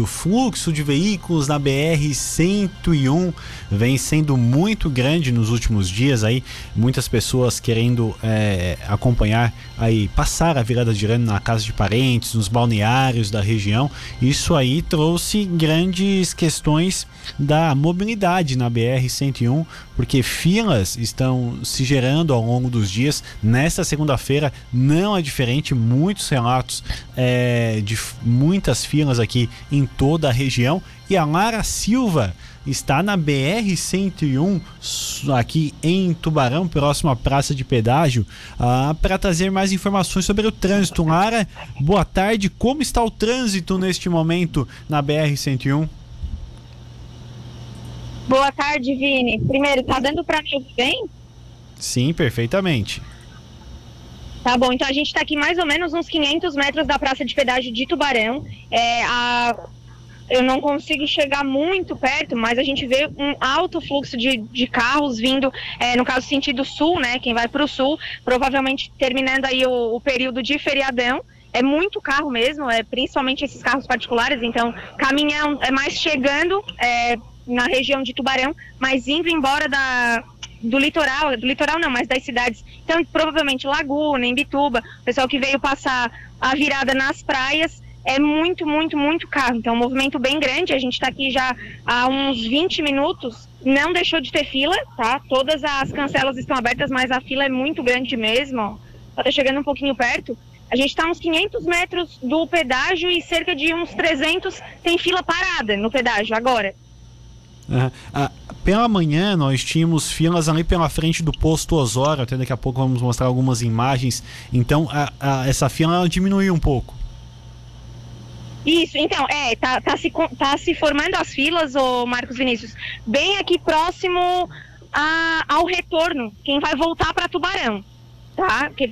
O fluxo de veículos na BR-101 vem sendo muito grande nos últimos dias aí, muitas pessoas querendo é, acompanhar aí, passar a virada de ano na casa de parentes, nos balneários da região. Isso aí trouxe grandes questões da mobilidade na BR-101, porque filas estão se gerando ao longo dos dias. Nesta segunda-feira não é diferente, muitos relatos é, de muitas filas aqui em toda a região. E a Lara Silva está na BR-101, aqui em Tubarão, próximo à Praça de Pedágio, ah, para trazer mais informações sobre o trânsito. Lara, boa tarde. Como está o trânsito neste momento na BR-101? Boa tarde, Vini. Primeiro, tá dando para me ouvir bem? Sim, perfeitamente. Tá bom, então a gente está aqui mais ou menos uns 500 metros da Praça de Pedágio de Tubarão. É, a eu não consigo chegar muito perto, mas a gente vê um alto fluxo de, de carros vindo, é, no caso sentido sul, né? Quem vai para o sul, provavelmente terminando aí o, o, período de feriadão. É muito carro mesmo, é principalmente esses carros particulares, então caminhão é mais chegando é, na região de Tubarão, mas indo embora da, do litoral, do litoral não, mas das cidades. Então, provavelmente Laguna, Imbituba, pessoal que veio passar a virada nas praias é muito, muito, muito carro. Então, é um movimento bem grande. A gente está aqui já há uns 20 minutos. Não deixou de ter fila, tá? Todas as cancelas estão abertas, mas a fila é muito grande mesmo. Está chegando um pouquinho perto. A gente está uns 500 metros do pedágio e cerca de uns 300 tem fila parada no pedágio agora. Uhum. Ah, pela manhã nós tínhamos filas ali pela frente do posto Osório, até daqui a pouco vamos mostrar algumas imagens. Então a, a, essa fila diminuiu um pouco. Isso, então, é, tá, tá, se, tá se formando as filas, o Marcos Vinícius, bem aqui próximo a, ao retorno, quem vai voltar para Tubarão, tá? Que,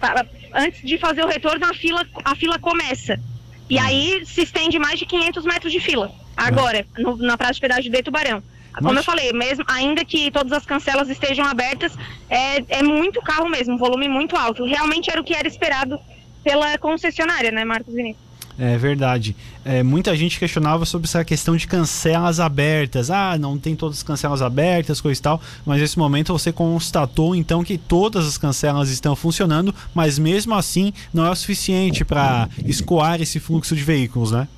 antes de fazer o retorno, a fila, a fila começa. E hum. aí se estende mais de 500 metros de fila, agora, no, na praça de pedágio de Tubarão. Como eu falei, mesmo ainda que todas as cancelas estejam abertas, é, é muito carro mesmo, um volume muito alto. Realmente era o que era esperado pela concessionária, né, Marcos Vinícius? É verdade. É, muita gente questionava sobre essa questão de cancelas abertas. Ah, não tem todas as cancelas abertas, coisa e tal. Mas nesse momento você constatou então que todas as cancelas estão funcionando, mas mesmo assim não é o suficiente para escoar esse fluxo de veículos, né?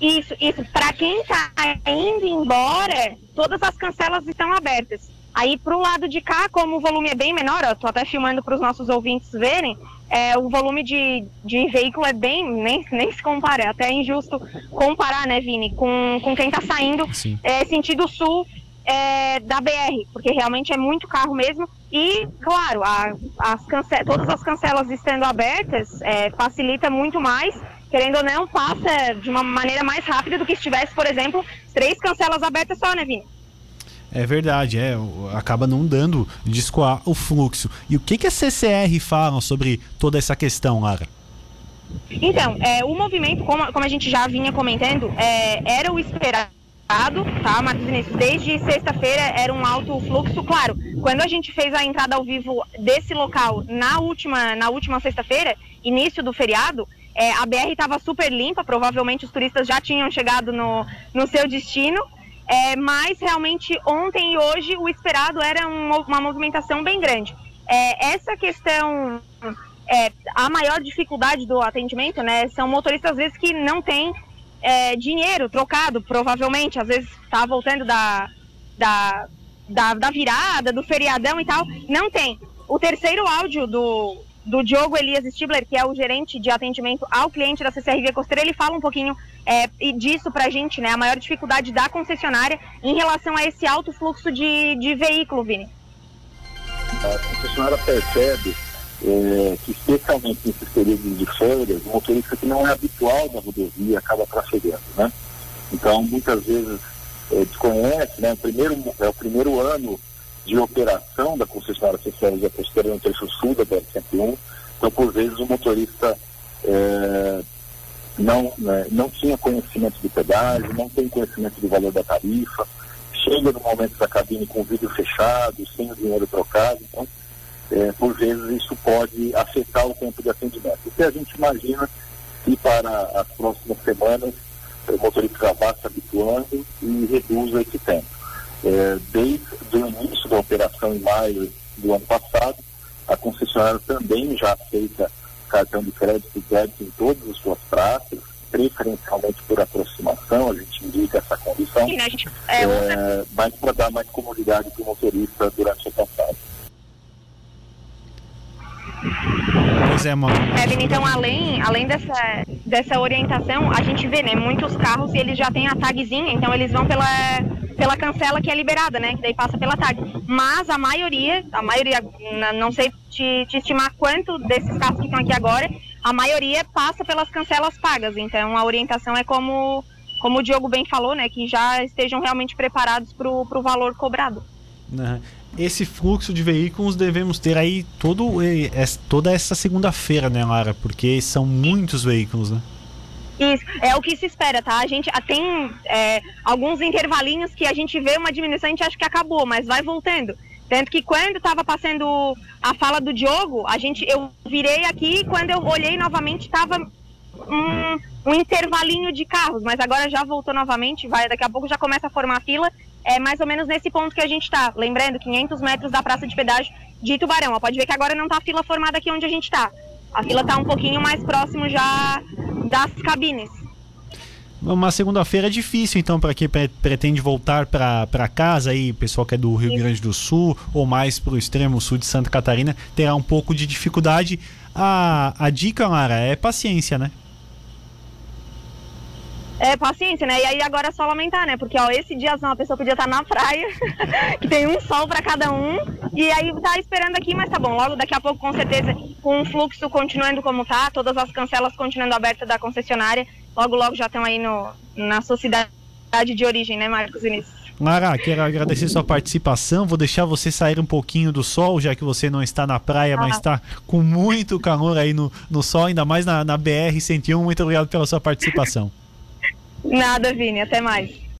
Isso, isso. Para quem está indo embora, todas as cancelas estão abertas. Aí, para o lado de cá, como o volume é bem menor, eu tô até filmando para os nossos ouvintes verem, é, o volume de, de veículo é bem, nem, nem se compara, é até injusto comparar, né, Vini, com, com quem está saindo é, sentido sul é, da BR, porque realmente é muito carro mesmo. E, claro, a, as cance todas as cancelas estando abertas é, facilita muito mais. Querendo ou não, passa de uma maneira mais rápida do que se tivesse, por exemplo, três cancelas abertas só, né, Vini? É verdade, é, acaba não dando de escoar o fluxo. E o que, que a CCR fala sobre toda essa questão, Lara? Então, é, o movimento, como, como a gente já vinha comentando, é, era o esperado tá, Marcos Vinícius? Desde sexta-feira era um alto fluxo. Claro, quando a gente fez a entrada ao vivo desse local na última, na última sexta-feira, início do feriado, é, a BR estava super limpa, provavelmente os turistas já tinham chegado no, no seu destino. É, mas realmente ontem e hoje o esperado era um, uma movimentação bem grande. É, essa questão, é, a maior dificuldade do atendimento, né, são motoristas às vezes que não têm é, dinheiro trocado, provavelmente, às vezes está voltando da, da, da, da virada, do feriadão e tal, não tem. O terceiro áudio do, do Diogo Elias Stibler, que é o gerente de atendimento ao cliente da CCRV Costeira, ele fala um pouquinho é, disso para a gente, né? A maior dificuldade da concessionária em relação a esse alto fluxo de, de veículo, Vini. A concessionária percebe é, que, especialmente nesses períodos de férias, o motorista que não é habitual da rodovia acaba trafegando, né? Então, muitas vezes é, desconhece, né? O primeiro, é o primeiro ano de operação da concessionária CCR Costeira no trecho sul da BR-101. Então, por vezes, o motorista é, não, né, não tinha conhecimento do pedágio, não tem conhecimento do valor da tarifa, chega no momento da cabine com o vidro fechado, sem o dinheiro trocado. Então, é, por vezes, isso pode afetar o tempo de atendimento. O que a gente imagina que para as próximas semanas o motorista vá se habituando e reduza esse tempo. É, desde o início da operação em maio do ano passado, a concessionária também já aceita cartão de crédito e débito em todas as suas praças, preferencialmente por aproximação, a gente indica essa condição, Sim, gente, é, é, mas para dar mais comodidade para o motorista durante a passagem. Pois é, mano. Kevin, então além, além dessa, dessa orientação, a gente vê, né, muitos carros e eles já têm a tagzinha, então eles vão pela, pela cancela que é liberada, né, que daí passa pela tag. Mas a maioria, a maioria, não sei te, te estimar quanto desses carros que estão aqui agora, a maioria passa pelas cancelas pagas. Então a orientação é como, como o Diogo bem falou, né? Que já estejam realmente preparados para o valor cobrado. Esse fluxo de veículos devemos ter aí todo, toda essa segunda-feira, né, Lara? Porque são muitos veículos, né? Isso, é o que se espera, tá? A gente tem é, alguns intervalinhos que a gente vê uma diminuição, a gente acha que acabou, mas vai voltando. Tanto que quando estava passando a fala do Diogo, a gente, eu virei aqui e quando eu olhei novamente estava um, um, intervalinho de carros, mas agora já voltou novamente, vai, daqui a pouco já começa a formar fila, é mais ou menos nesse ponto que a gente está. Lembrando, 500 metros da praça de pedágio de Tubarão. Ó, pode ver que agora não está a fila formada aqui onde a gente está. A fila está um pouquinho mais próximo já das cabines. Uma segunda-feira é difícil, então, para quem pretende voltar para casa, aí, pessoal que é do Rio Isso. Grande do Sul ou mais para o extremo sul de Santa Catarina, terá um pouco de dificuldade. A, a dica, Lara, é paciência, né? É, paciência, né? E aí agora é só lamentar, né? Porque, ó, esse dia a pessoa podia estar na praia, que tem um sol para cada um, e aí tá esperando aqui, mas tá bom, logo daqui a pouco, com certeza, com o fluxo continuando como tá, todas as cancelas continuando abertas da concessionária, logo, logo já estão aí no, na sua cidade de origem, né, Marcos Vinícius? Lara, quero agradecer sua participação. Vou deixar você sair um pouquinho do sol, já que você não está na praia, ah. mas está com muito calor aí no, no sol, ainda mais na, na BR-101. Muito obrigado pela sua participação. Nada, Vini. Até mais.